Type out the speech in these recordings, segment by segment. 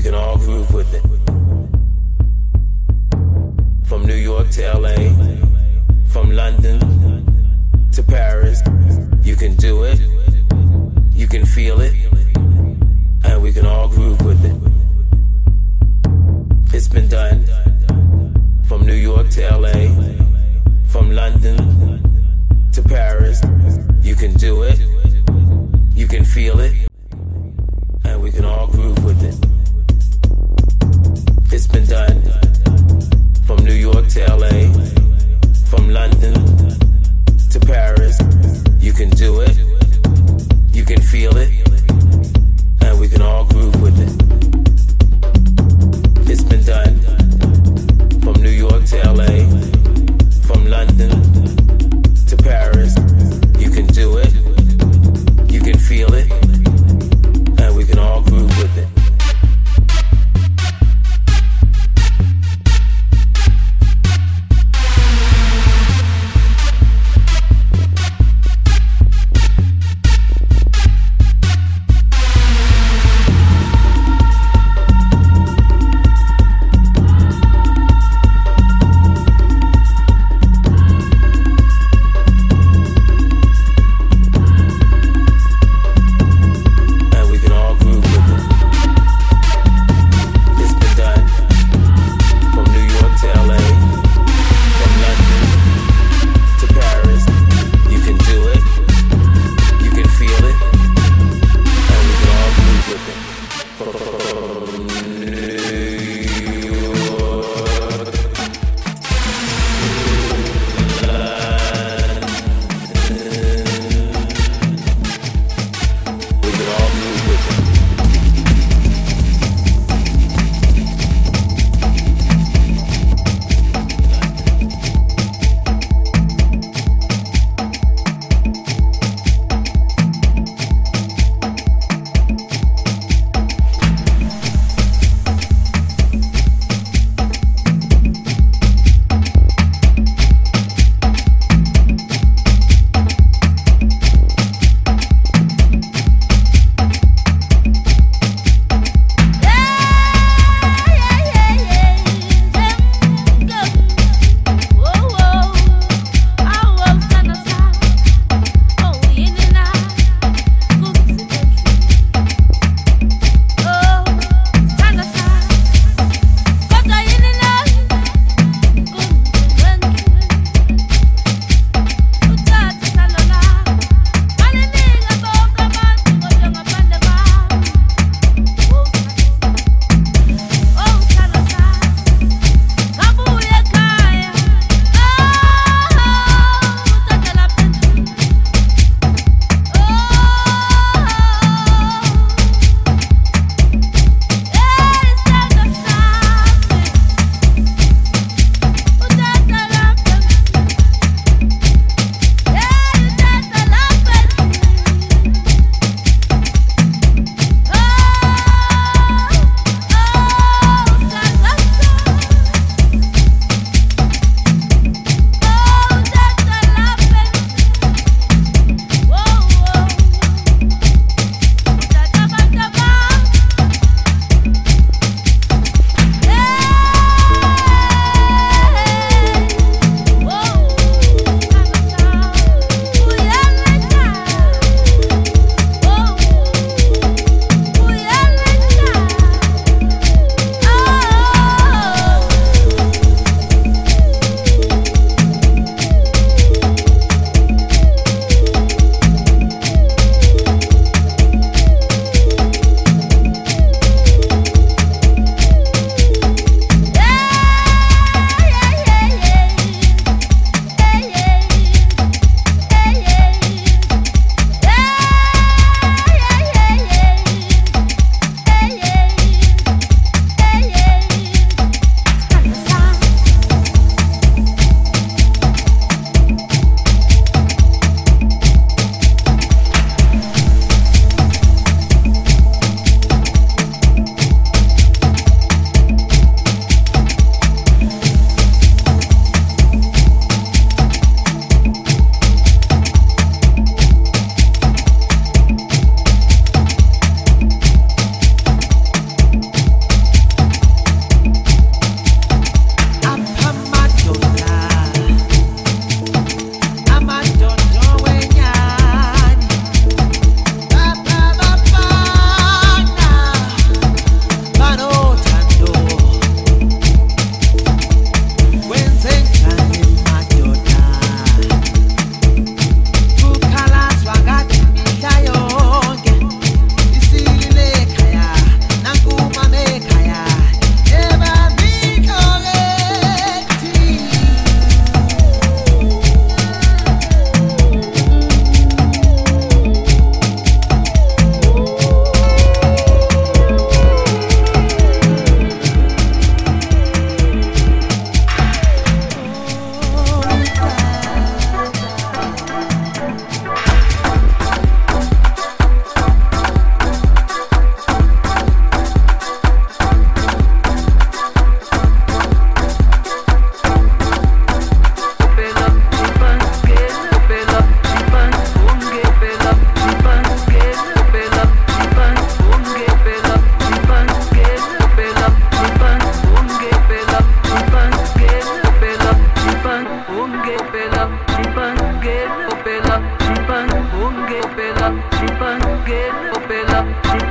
we can all groove with it. From New York to LA, from London to Paris, you can do it, you can feel it, and we can all groove with it. It's been done from New York to LA, from London to Paris, you can do it, you can feel it, and we can all groove with it. It's been done. From New York to LA, from London to Paris. You can do it, you can feel it, and we can all groove with it. It's been done. From New York to LA, from London to Paris. You can do it, you can feel it.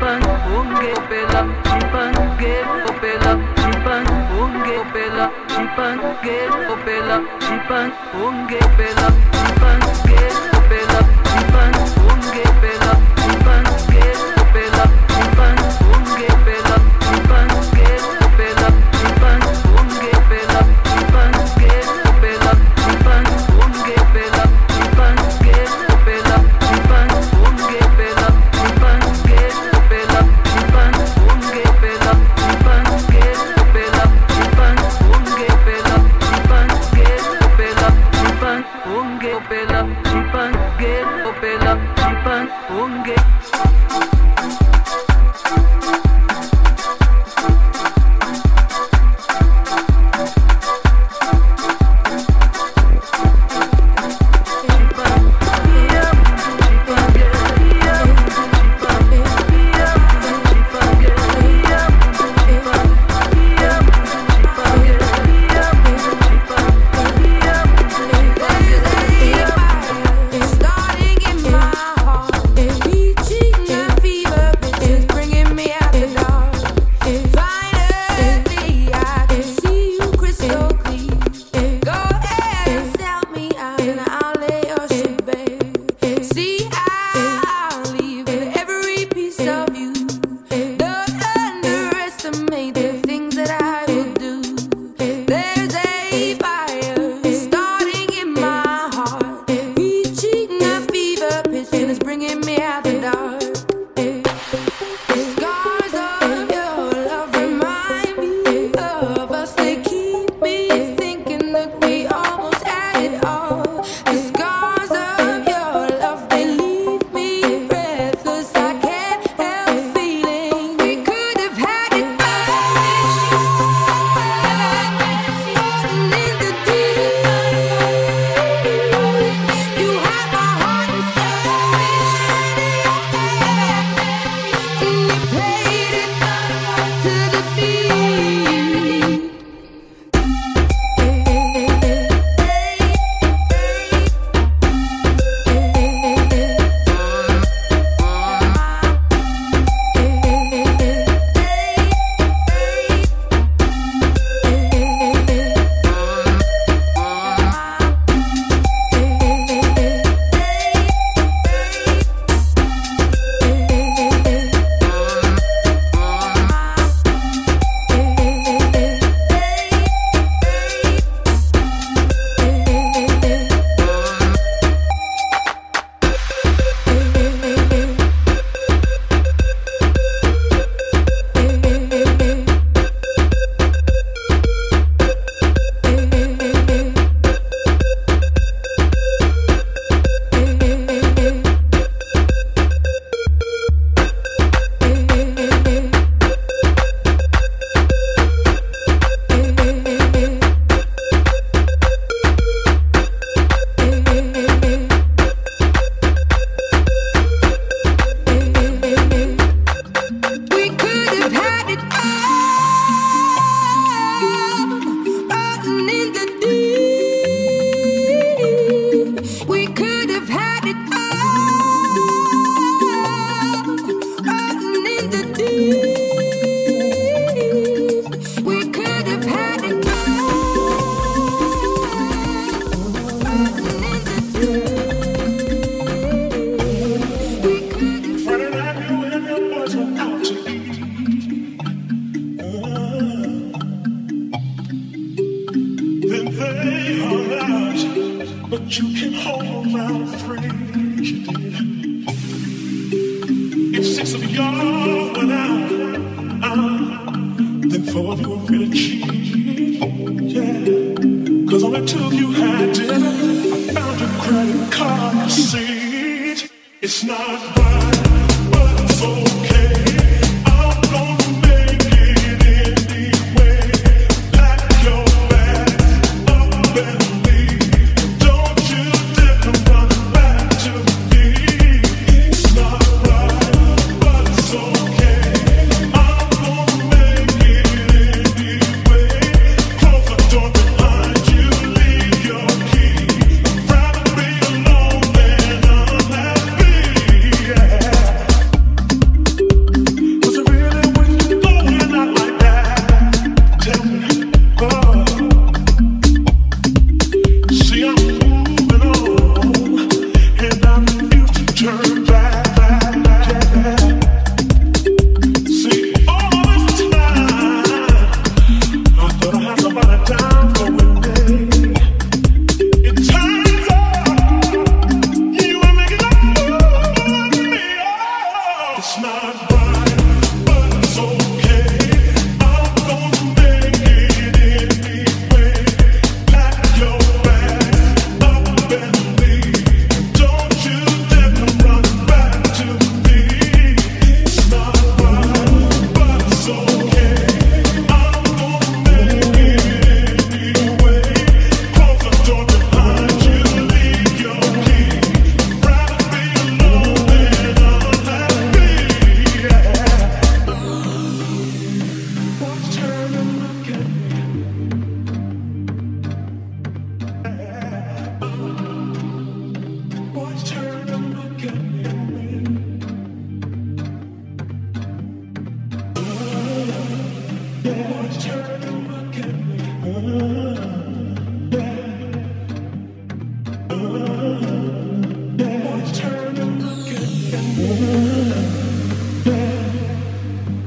chimpan, unge pela, chimpan, ge opela, chimpan, unge opela, chimpan, ge opela, chimpan, unge pela, chimpan, ge opela, chimpan, unge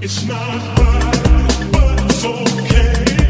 It's not right, but it's okay.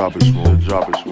Drop it small. Drop it